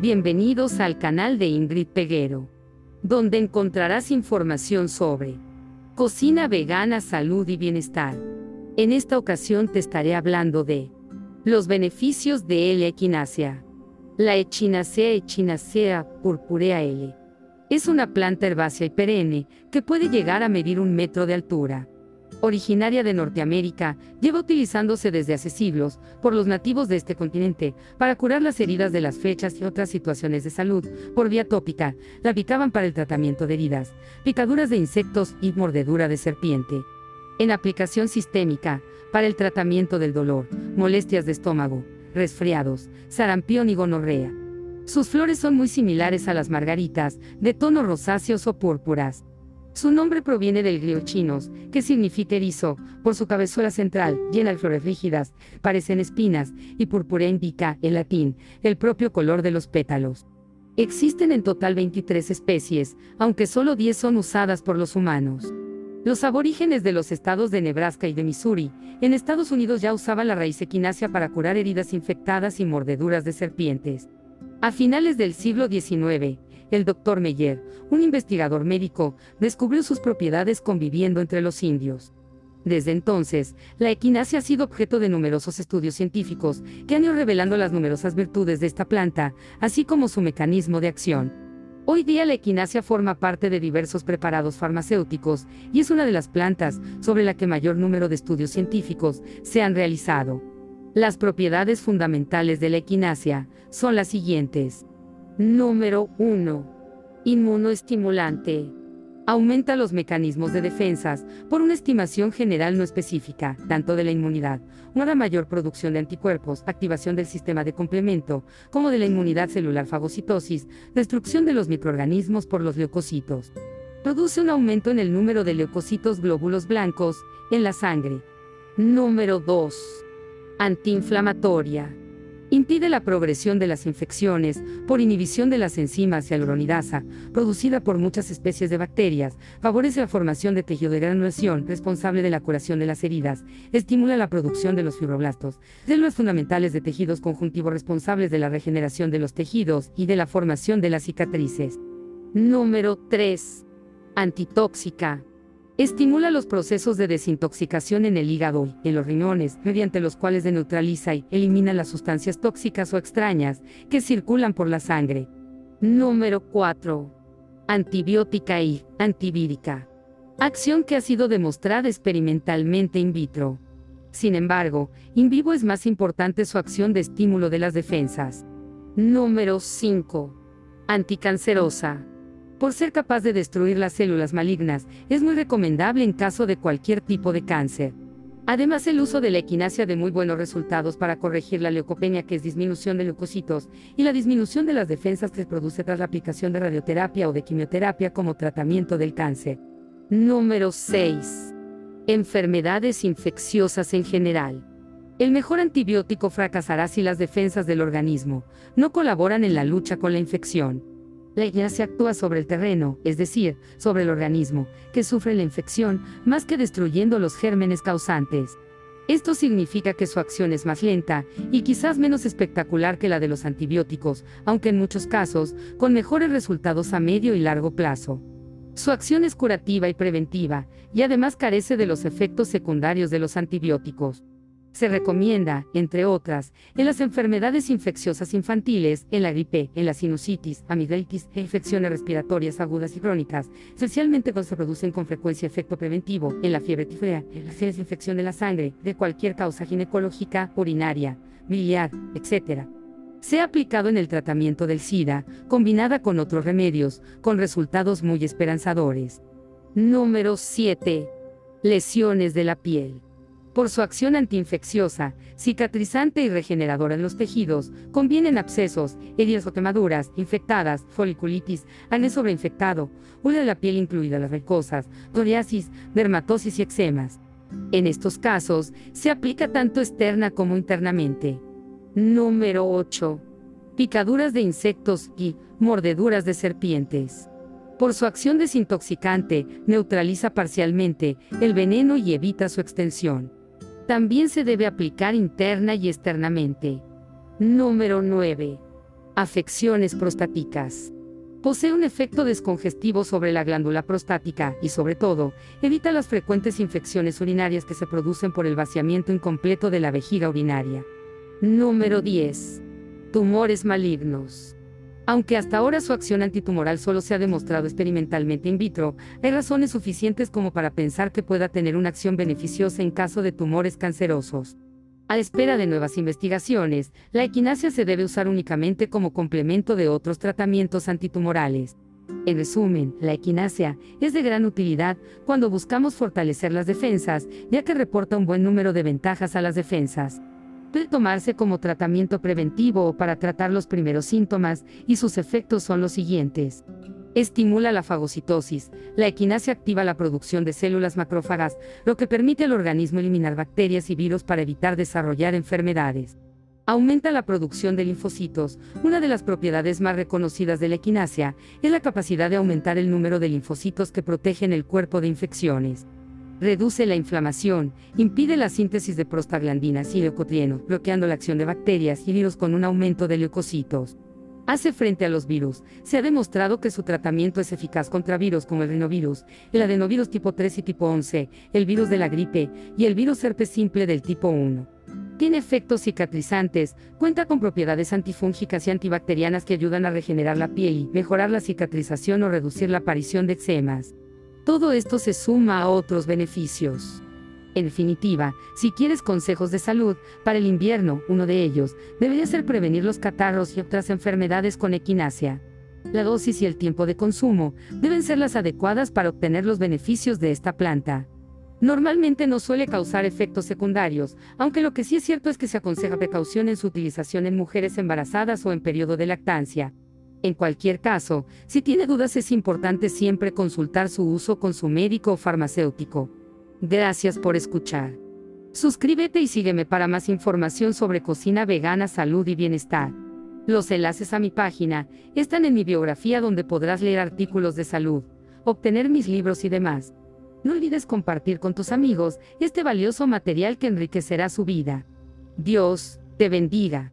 Bienvenidos al canal de Ingrid Peguero, donde encontrarás información sobre cocina vegana, salud y bienestar. En esta ocasión te estaré hablando de los beneficios de L. equinacea. La Echinacea Echinacea purpurea L. Es una planta herbácea y perenne que puede llegar a medir un metro de altura originaria de Norteamérica, lleva utilizándose desde hace siglos por los nativos de este continente para curar las heridas de las flechas y otras situaciones de salud. Por vía tópica, la picaban para el tratamiento de heridas, picaduras de insectos y mordedura de serpiente. En aplicación sistémica, para el tratamiento del dolor, molestias de estómago, resfriados, sarampión y gonorrea. Sus flores son muy similares a las margaritas, de tonos rosáceos o púrpuras. Su nombre proviene del griego chinos, que significa erizo, por su cabezuela central, llena de flores rígidas, parecen espinas, y purpúrea indica, en latín, el propio color de los pétalos. Existen en total 23 especies, aunque solo 10 son usadas por los humanos. Los aborígenes de los estados de Nebraska y de Missouri, en Estados Unidos ya usaban la raíz equinácea para curar heridas infectadas y mordeduras de serpientes. A finales del siglo XIX, el doctor Meyer, un investigador médico, descubrió sus propiedades conviviendo entre los indios. Desde entonces, la equinacia ha sido objeto de numerosos estudios científicos que han ido revelando las numerosas virtudes de esta planta, así como su mecanismo de acción. Hoy día la equinacia forma parte de diversos preparados farmacéuticos y es una de las plantas sobre la que mayor número de estudios científicos se han realizado. Las propiedades fundamentales de la equinacia son las siguientes. Número 1. Inmunoestimulante. Aumenta los mecanismos de defensas, por una estimación general no específica, tanto de la inmunidad, una mayor producción de anticuerpos, activación del sistema de complemento, como de la inmunidad celular fagocitosis, destrucción de los microorganismos por los leucocitos. Produce un aumento en el número de leucocitos glóbulos blancos en la sangre. Número 2. Antiinflamatoria. Impide la progresión de las infecciones por inhibición de las enzimas hialuronidasa, producida por muchas especies de bacterias, favorece la formación de tejido de granulación, responsable de la curación de las heridas, estimula la producción de los fibroblastos, células fundamentales de tejidos conjuntivos responsables de la regeneración de los tejidos y de la formación de las cicatrices. Número 3. Antitóxica. Estimula los procesos de desintoxicación en el hígado y en los riñones, mediante los cuales neutraliza y elimina las sustancias tóxicas o extrañas que circulan por la sangre. Número 4. Antibiótica y antivírica. Acción que ha sido demostrada experimentalmente in vitro. Sin embargo, in vivo es más importante su acción de estímulo de las defensas. Número 5. Anticancerosa. Por ser capaz de destruir las células malignas, es muy recomendable en caso de cualquier tipo de cáncer. Además, el uso de la equinacia de muy buenos resultados para corregir la leucopenia, que es disminución de leucocitos, y la disminución de las defensas que se produce tras la aplicación de radioterapia o de quimioterapia como tratamiento del cáncer. Número 6. Enfermedades infecciosas en general. El mejor antibiótico fracasará si las defensas del organismo no colaboran en la lucha con la infección. La ignacia actúa sobre el terreno, es decir, sobre el organismo, que sufre la infección, más que destruyendo los gérmenes causantes. Esto significa que su acción es más lenta y quizás menos espectacular que la de los antibióticos, aunque en muchos casos, con mejores resultados a medio y largo plazo. Su acción es curativa y preventiva, y además carece de los efectos secundarios de los antibióticos. Se recomienda, entre otras, en las enfermedades infecciosas infantiles, en la gripe, en la sinusitis, amigdalitis e infecciones respiratorias agudas y crónicas, especialmente cuando se producen con frecuencia efecto preventivo, en la fiebre tifoidea, en las infección de la sangre, de cualquier causa ginecológica, urinaria, biliar, etc. Se ha aplicado en el tratamiento del SIDA, combinada con otros remedios, con resultados muy esperanzadores. Número 7. Lesiones de la piel por su acción antiinfecciosa, cicatrizante y regeneradora en los tejidos, convienen abscesos, heridas o quemaduras, infectadas, foliculitis, acné sobreinfectado, huella de la piel incluida las recosas, psoriasis, dermatosis y eczemas. En estos casos, se aplica tanto externa como internamente. Número 8. Picaduras de insectos y mordeduras de serpientes. Por su acción desintoxicante, neutraliza parcialmente el veneno y evita su extensión. También se debe aplicar interna y externamente. Número 9. Afecciones prostáticas. Posee un efecto descongestivo sobre la glándula prostática y, sobre todo, evita las frecuentes infecciones urinarias que se producen por el vaciamiento incompleto de la vejiga urinaria. Número 10. Tumores malignos. Aunque hasta ahora su acción antitumoral solo se ha demostrado experimentalmente in vitro, hay razones suficientes como para pensar que pueda tener una acción beneficiosa en caso de tumores cancerosos. A espera de nuevas investigaciones, la equinacia se debe usar únicamente como complemento de otros tratamientos antitumorales. En resumen, la equinacia es de gran utilidad cuando buscamos fortalecer las defensas, ya que reporta un buen número de ventajas a las defensas. Puede tomarse como tratamiento preventivo o para tratar los primeros síntomas, y sus efectos son los siguientes. Estimula la fagocitosis. La equinacia activa la producción de células macrófagas, lo que permite al organismo eliminar bacterias y virus para evitar desarrollar enfermedades. Aumenta la producción de linfocitos. Una de las propiedades más reconocidas de la equinacia es la capacidad de aumentar el número de linfocitos que protegen el cuerpo de infecciones. Reduce la inflamación, impide la síntesis de prostaglandinas y leucotrieno, bloqueando la acción de bacterias y virus con un aumento de leucocitos hace frente a los virus. Se ha demostrado que su tratamiento es eficaz contra virus como el rinovirus, el adenovirus tipo 3 y tipo 11, el virus de la gripe y el virus herpes simple del tipo 1. Tiene efectos cicatrizantes, cuenta con propiedades antifúngicas y antibacterianas que ayudan a regenerar la piel y mejorar la cicatrización o reducir la aparición de eczemas. Todo esto se suma a otros beneficios. En definitiva, si quieres consejos de salud, para el invierno, uno de ellos, debería ser prevenir los catarros y otras enfermedades con equinacia. La dosis y el tiempo de consumo deben ser las adecuadas para obtener los beneficios de esta planta. Normalmente no suele causar efectos secundarios, aunque lo que sí es cierto es que se aconseja precaución en su utilización en mujeres embarazadas o en periodo de lactancia. En cualquier caso, si tiene dudas es importante siempre consultar su uso con su médico o farmacéutico. Gracias por escuchar. Suscríbete y sígueme para más información sobre cocina vegana, salud y bienestar. Los enlaces a mi página están en mi biografía donde podrás leer artículos de salud, obtener mis libros y demás. No olvides compartir con tus amigos este valioso material que enriquecerá su vida. Dios te bendiga.